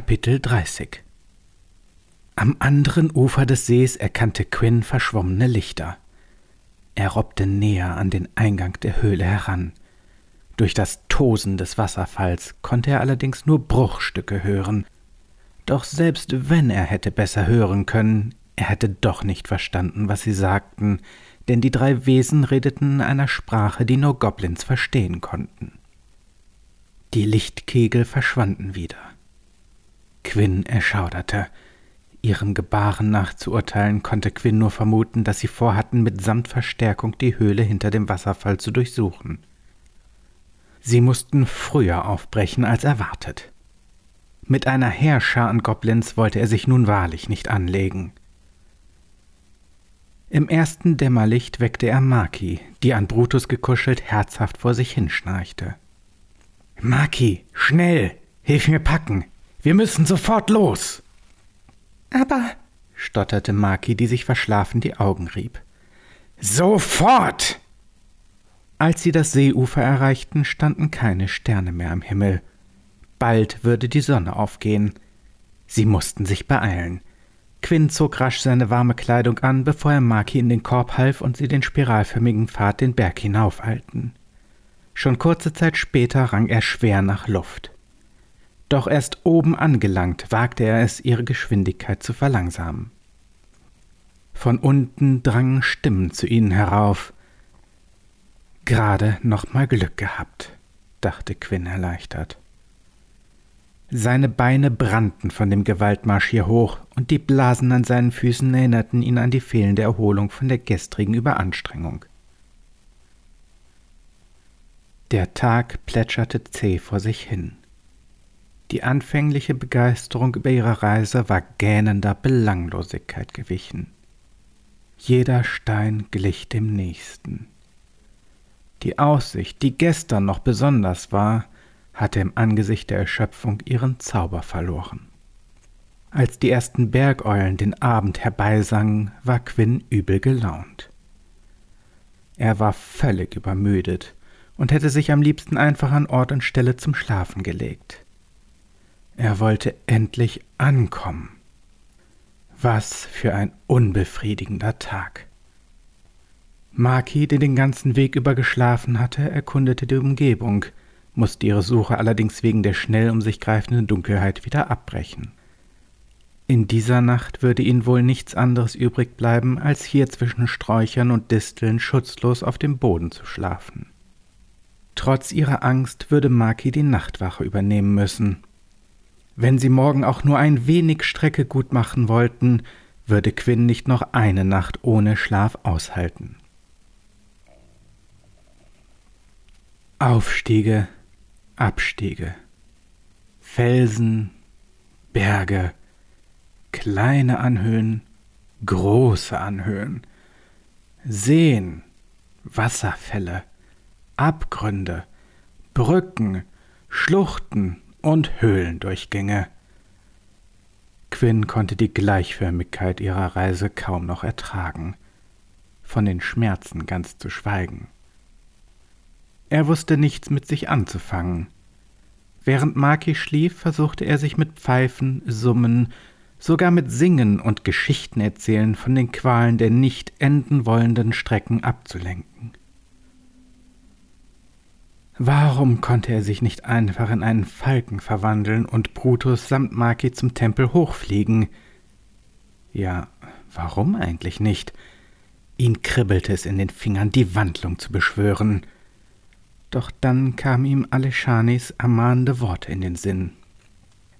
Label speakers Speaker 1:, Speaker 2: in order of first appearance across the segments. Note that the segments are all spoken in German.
Speaker 1: Kapitel 30 Am anderen Ufer des Sees erkannte Quinn verschwommene Lichter. Er robbte näher an den Eingang der Höhle heran. Durch das Tosen des Wasserfalls konnte er allerdings nur Bruchstücke hören. Doch selbst wenn er hätte besser hören können, er hätte doch nicht verstanden, was sie sagten, denn die drei Wesen redeten in einer Sprache, die nur Goblins verstehen konnten. Die Lichtkegel verschwanden wieder. Quinn erschauderte. Ihrem Gebaren nach zu urteilen, konnte Quinn nur vermuten, dass sie vorhatten, mit Samtverstärkung die Höhle hinter dem Wasserfall zu durchsuchen. Sie mussten früher aufbrechen als erwartet. Mit einer Heerschar an Goblins wollte er sich nun wahrlich nicht anlegen. Im ersten Dämmerlicht weckte er Maki, die an Brutus gekuschelt herzhaft vor sich hinschnarchte. Maki, schnell, hilf mir packen. Wir müssen sofort los.
Speaker 2: Aber,
Speaker 1: stotterte Maki, die sich verschlafen die Augen rieb. Sofort! Als sie das Seeufer erreichten, standen keine Sterne mehr am Himmel. Bald würde die Sonne aufgehen. Sie mussten sich beeilen. Quinn zog rasch seine warme Kleidung an, bevor er Maki in den Korb half und sie den spiralförmigen Pfad den Berg hinaufeilten. Schon kurze Zeit später rang er schwer nach Luft. Doch erst oben angelangt, wagte er es, ihre Geschwindigkeit zu verlangsamen. Von unten drangen Stimmen zu ihnen herauf. Gerade noch mal Glück gehabt, dachte Quinn erleichtert. Seine Beine brannten von dem Gewaltmarsch hier hoch, und die Blasen an seinen Füßen erinnerten ihn an die fehlende Erholung von der gestrigen Überanstrengung. Der Tag plätscherte zäh vor sich hin. Die anfängliche Begeisterung über ihre Reise war gähnender Belanglosigkeit gewichen. Jeder Stein glich dem nächsten. Die Aussicht, die gestern noch besonders war, hatte im Angesicht der Erschöpfung ihren Zauber verloren. Als die ersten Bergeulen den Abend herbeisangen, war Quinn übel gelaunt. Er war völlig übermüdet und hätte sich am liebsten einfach an Ort und Stelle zum Schlafen gelegt. Er wollte endlich ankommen. Was für ein unbefriedigender Tag. Maki, der den ganzen Weg über geschlafen hatte, erkundete die Umgebung, musste ihre Suche allerdings wegen der schnell um sich greifenden Dunkelheit wieder abbrechen. In dieser Nacht würde ihnen wohl nichts anderes übrig bleiben, als hier zwischen Sträuchern und Disteln schutzlos auf dem Boden zu schlafen. Trotz ihrer Angst würde Maki die Nachtwache übernehmen müssen. Wenn sie morgen auch nur ein wenig Strecke gut machen wollten, würde Quinn nicht noch eine Nacht ohne Schlaf aushalten. Aufstiege, Abstiege, Felsen, Berge, kleine Anhöhen, große Anhöhen, Seen, Wasserfälle, Abgründe, Brücken, Schluchten und Höhlendurchgänge. Quinn konnte die Gleichförmigkeit ihrer Reise kaum noch ertragen, von den Schmerzen ganz zu schweigen. Er wusste nichts mit sich anzufangen. Während Maki schlief, versuchte er sich mit Pfeifen, Summen, sogar mit Singen und Geschichten erzählen von den Qualen der nicht enden wollenden Strecken abzulenken. Warum konnte er sich nicht einfach in einen Falken verwandeln und Brutus samt Maki zum Tempel hochfliegen? Ja, warum eigentlich nicht? Ihn kribbelte es in den Fingern, die Wandlung zu beschwören. Doch dann kamen ihm Alishanis ermahnende Worte in den Sinn.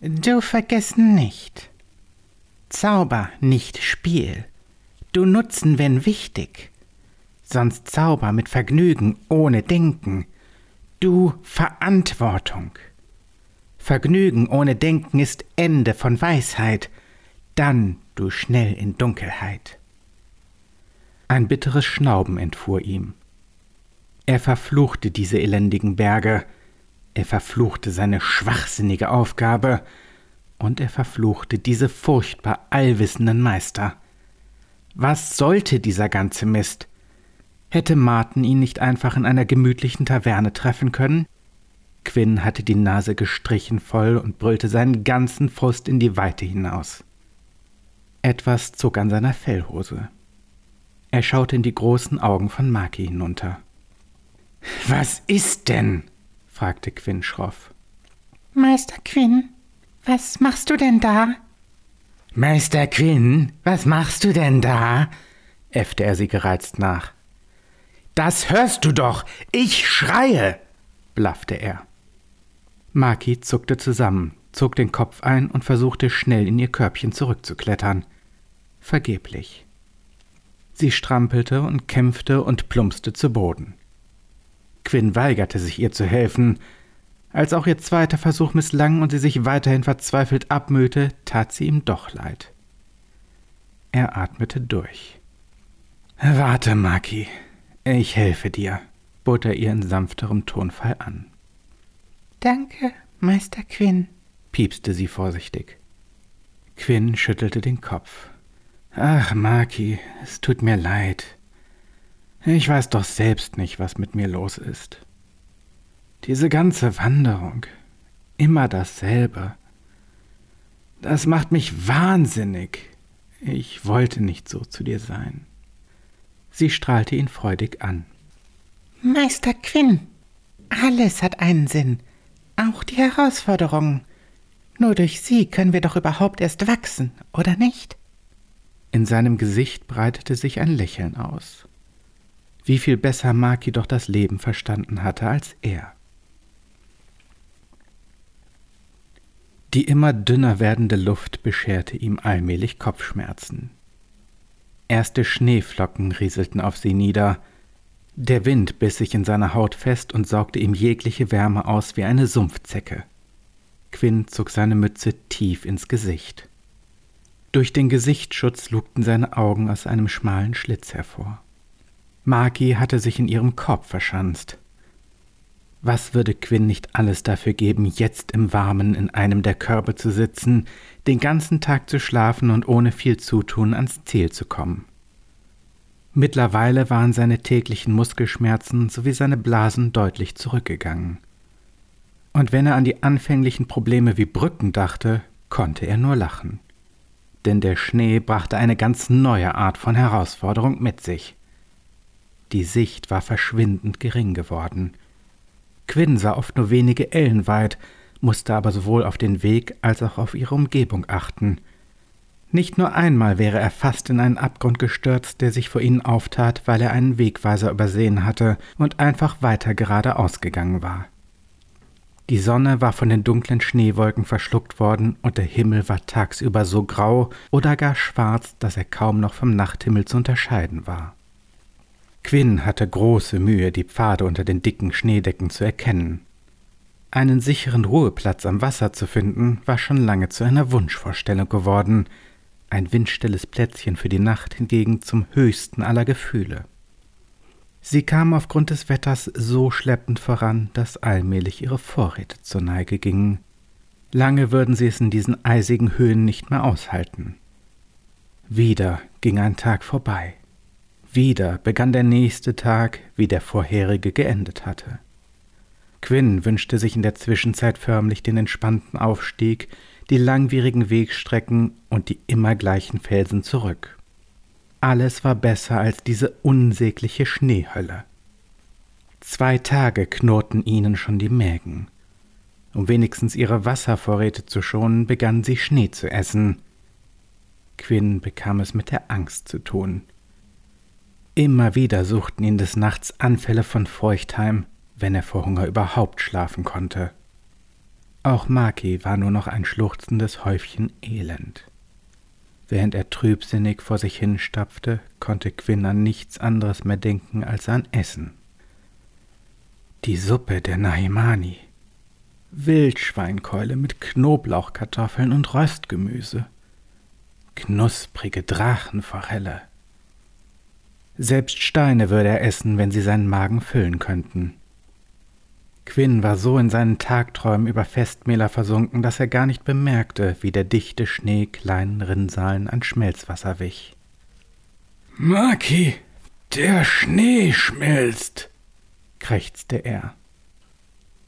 Speaker 2: Du vergessen nicht. Zauber, nicht Spiel. Du nutzen, wenn wichtig. Sonst Zauber mit Vergnügen, ohne Denken du Verantwortung. Vergnügen ohne Denken ist Ende von Weisheit, dann du schnell in Dunkelheit.
Speaker 1: Ein bitteres Schnauben entfuhr ihm. Er verfluchte diese elendigen Berge, er verfluchte seine schwachsinnige Aufgabe, und er verfluchte diese furchtbar allwissenden Meister. Was sollte dieser ganze Mist? Hätte Martin ihn nicht einfach in einer gemütlichen Taverne treffen können? Quinn hatte die Nase gestrichen voll und brüllte seinen ganzen Frust in die Weite hinaus. Etwas zog an seiner Fellhose. Er schaute in die großen Augen von Maki hinunter. Was ist denn? fragte Quinn schroff.
Speaker 2: Meister Quinn, was machst du denn da?
Speaker 1: Meister Quinn, was machst du denn da? äffte er sie gereizt nach. Das hörst du doch! Ich schreie! blaffte er. Maki zuckte zusammen, zog den Kopf ein und versuchte schnell in ihr Körbchen zurückzuklettern. Vergeblich. Sie strampelte und kämpfte und plumpste zu Boden. Quinn weigerte sich ihr zu helfen. Als auch ihr zweiter Versuch misslang und sie sich weiterhin verzweifelt abmühte, tat sie ihm doch leid. Er atmete durch. Warte, Maki, ich helfe dir, bot er ihr in sanfterem Tonfall an.
Speaker 2: Danke, Meister Quinn,
Speaker 1: piepste sie vorsichtig. Quinn schüttelte den Kopf. Ach, Maki, es tut mir leid. Ich weiß doch selbst nicht, was mit mir los ist. Diese ganze Wanderung, immer dasselbe. Das macht mich wahnsinnig. Ich wollte nicht so zu dir sein. Sie strahlte ihn freudig an.
Speaker 2: Meister Quinn, alles hat einen Sinn, auch die Herausforderungen. Nur durch sie können wir doch überhaupt erst wachsen, oder nicht?
Speaker 1: In seinem Gesicht breitete sich ein Lächeln aus wie viel besser Maki doch das Leben verstanden hatte als er. Die immer dünner werdende Luft bescherte ihm allmählich Kopfschmerzen. Erste Schneeflocken rieselten auf sie nieder, der Wind biss sich in seiner Haut fest und saugte ihm jegliche Wärme aus wie eine Sumpfzecke. Quinn zog seine Mütze tief ins Gesicht. Durch den Gesichtsschutz lugten seine Augen aus einem schmalen Schlitz hervor. Maki hatte sich in ihrem Korb verschanzt. Was würde Quinn nicht alles dafür geben, jetzt im Warmen in einem der Körbe zu sitzen, den ganzen Tag zu schlafen und ohne viel Zutun ans Ziel zu kommen? Mittlerweile waren seine täglichen Muskelschmerzen sowie seine Blasen deutlich zurückgegangen. Und wenn er an die anfänglichen Probleme wie Brücken dachte, konnte er nur lachen. Denn der Schnee brachte eine ganz neue Art von Herausforderung mit sich. Die Sicht war verschwindend gering geworden. Quinn sah oft nur wenige Ellen weit, musste aber sowohl auf den Weg als auch auf ihre Umgebung achten. Nicht nur einmal wäre er fast in einen Abgrund gestürzt, der sich vor ihnen auftat, weil er einen Wegweiser übersehen hatte und einfach weiter geradeaus gegangen war. Die Sonne war von den dunklen Schneewolken verschluckt worden und der Himmel war tagsüber so grau oder gar schwarz, dass er kaum noch vom Nachthimmel zu unterscheiden war. Quinn hatte große Mühe, die Pfade unter den dicken Schneedecken zu erkennen. Einen sicheren Ruheplatz am Wasser zu finden, war schon lange zu einer Wunschvorstellung geworden, ein windstilles Plätzchen für die Nacht hingegen zum höchsten aller Gefühle. Sie kam aufgrund des Wetters so schleppend voran, dass allmählich ihre Vorräte zur Neige gingen. Lange würden sie es in diesen eisigen Höhen nicht mehr aushalten. Wieder ging ein Tag vorbei. Wieder begann der nächste Tag, wie der vorherige geendet hatte. Quinn wünschte sich in der Zwischenzeit förmlich den entspannten Aufstieg, die langwierigen Wegstrecken und die immer gleichen Felsen zurück. Alles war besser als diese unsägliche Schneehölle. Zwei Tage knurrten ihnen schon die Mägen. Um wenigstens ihre Wasservorräte zu schonen, begannen sie Schnee zu essen. Quinn bekam es mit der Angst zu tun. Immer wieder suchten ihn des Nachts Anfälle von Feucht heim, wenn er vor Hunger überhaupt schlafen konnte. Auch Maki war nur noch ein schluchzendes Häufchen Elend. Während er trübsinnig vor sich hinstapfte, konnte Quinn an nichts anderes mehr denken als an Essen. Die Suppe der Nahimani. Wildschweinkeule mit Knoblauchkartoffeln und Röstgemüse. Knusprige Drachenforelle. Selbst Steine würde er essen, wenn sie seinen Magen füllen könnten. Quinn war so in seinen Tagträumen über Festmähler versunken, dass er gar nicht bemerkte, wie der dichte Schnee kleinen Rinnsalen an Schmelzwasser wich. Maki, der Schnee schmilzt, krächzte er.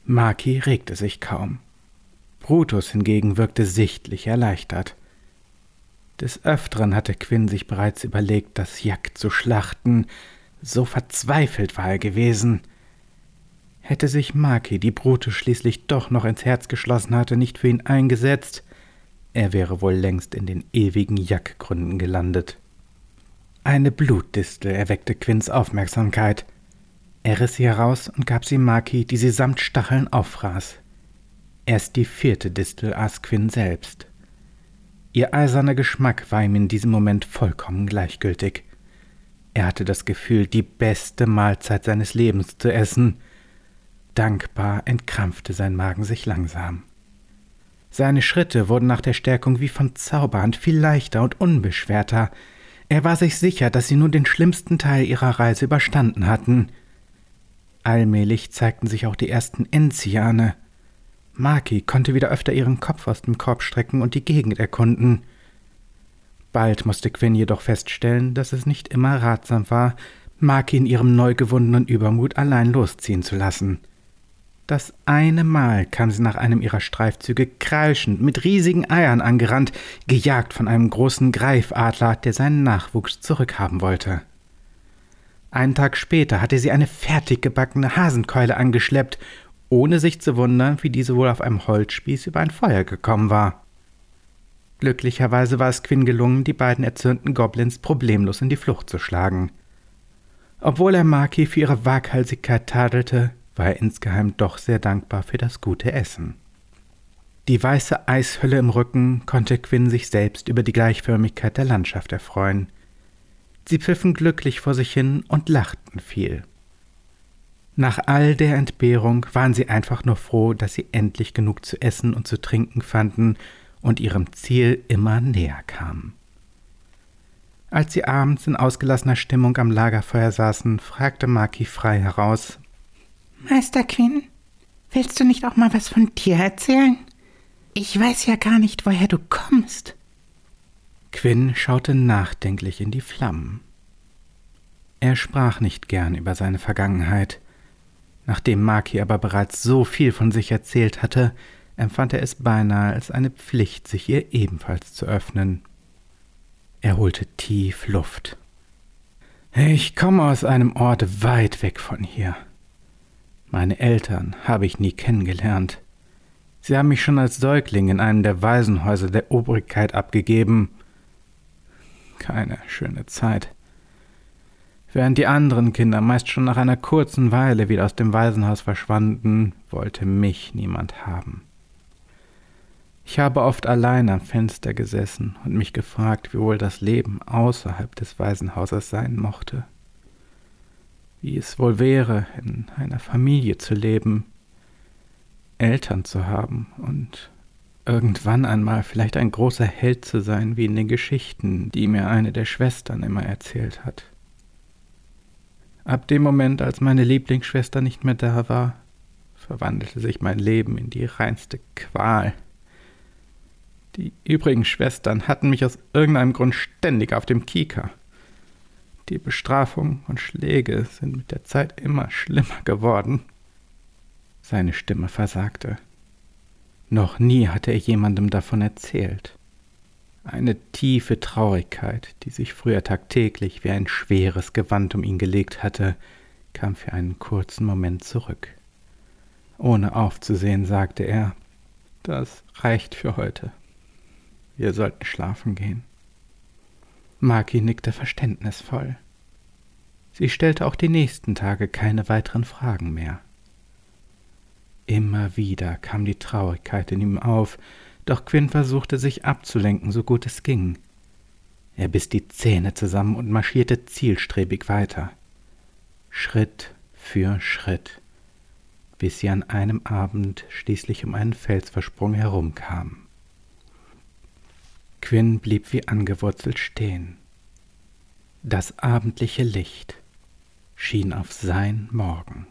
Speaker 1: Maki regte sich kaum. Brutus hingegen wirkte sichtlich erleichtert. Des Öfteren hatte Quinn sich bereits überlegt, das Jack zu schlachten, so verzweifelt war er gewesen. Hätte sich Maki, die Brutus schließlich doch noch ins Herz geschlossen hatte, nicht für ihn eingesetzt, er wäre wohl längst in den ewigen Jackgründen gelandet. Eine Blutdistel erweckte Quinns Aufmerksamkeit. Er riss sie heraus und gab sie Maki, die sie samt Stacheln auffraß. Erst die vierte Distel aß Quinn selbst. Ihr eiserner Geschmack war ihm in diesem Moment vollkommen gleichgültig. Er hatte das Gefühl, die beste Mahlzeit seines Lebens zu essen. Dankbar entkrampfte sein Magen sich langsam. Seine Schritte wurden nach der Stärkung wie von Zauberhand viel leichter und unbeschwerter. Er war sich sicher, dass sie nun den schlimmsten Teil ihrer Reise überstanden hatten. Allmählich zeigten sich auch die ersten Enziane. Maki konnte wieder öfter ihren Kopf aus dem Korb strecken und die Gegend erkunden. Bald musste Quinn jedoch feststellen, dass es nicht immer ratsam war, Maki in ihrem neu gewundenen Übermut allein losziehen zu lassen. Das eine Mal kam sie nach einem ihrer Streifzüge kreischend mit riesigen Eiern angerannt, gejagt von einem großen Greifadler, der seinen Nachwuchs zurückhaben wollte. Einen Tag später hatte sie eine fertig gebackene Hasenkeule angeschleppt, ohne sich zu wundern, wie diese wohl auf einem Holzspieß über ein Feuer gekommen war. Glücklicherweise war es Quinn gelungen, die beiden erzürnten Goblins problemlos in die Flucht zu schlagen. Obwohl er Maki für ihre Waghalsigkeit tadelte, war er insgeheim doch sehr dankbar für das gute Essen. Die weiße Eishülle im Rücken konnte Quinn sich selbst über die Gleichförmigkeit der Landschaft erfreuen. Sie pfiffen glücklich vor sich hin und lachten viel. Nach all der Entbehrung waren sie einfach nur froh, dass sie endlich genug zu essen und zu trinken fanden und ihrem Ziel immer näher kamen. Als sie abends in ausgelassener Stimmung am Lagerfeuer saßen, fragte Maki frei heraus,
Speaker 2: Meister Quinn, willst du nicht auch mal was von dir erzählen? Ich weiß ja gar nicht, woher du kommst.
Speaker 1: Quinn schaute nachdenklich in die Flammen. Er sprach nicht gern über seine Vergangenheit. Nachdem Maki aber bereits so viel von sich erzählt hatte, empfand er es beinahe als eine Pflicht, sich ihr ebenfalls zu öffnen. Er holte tief Luft. Ich komme aus einem Ort weit weg von hier. Meine Eltern habe ich nie kennengelernt. Sie haben mich schon als Säugling in einem der Waisenhäuser der Obrigkeit abgegeben. Keine schöne Zeit. Während die anderen Kinder meist schon nach einer kurzen Weile wieder aus dem Waisenhaus verschwanden, wollte mich niemand haben. Ich habe oft allein am Fenster gesessen und mich gefragt, wie wohl das Leben außerhalb des Waisenhauses sein mochte wie es wohl wäre, in einer Familie zu leben, Eltern zu haben und irgendwann einmal vielleicht ein großer Held zu sein, wie in den Geschichten, die mir eine der Schwestern immer erzählt hat. Ab dem Moment, als meine Lieblingsschwester nicht mehr da war, verwandelte sich mein Leben in die reinste Qual. Die übrigen Schwestern hatten mich aus irgendeinem Grund ständig auf dem Kieker. Die Bestrafungen und Schläge sind mit der Zeit immer schlimmer geworden. Seine Stimme versagte. Noch nie hatte er jemandem davon erzählt. Eine tiefe Traurigkeit, die sich früher tagtäglich wie ein schweres Gewand um ihn gelegt hatte, kam für einen kurzen Moment zurück. Ohne aufzusehen, sagte er, das reicht für heute. Wir sollten schlafen gehen. Maki nickte verständnisvoll. Sie stellte auch die nächsten Tage keine weiteren Fragen mehr. Immer wieder kam die Traurigkeit in ihm auf, doch Quinn versuchte sich abzulenken, so gut es ging. Er biss die Zähne zusammen und marschierte zielstrebig weiter. Schritt für Schritt, bis sie an einem Abend schließlich um einen Felsversprung herumkamen. Quinn blieb wie angewurzelt stehen. Das abendliche Licht schien auf sein Morgen.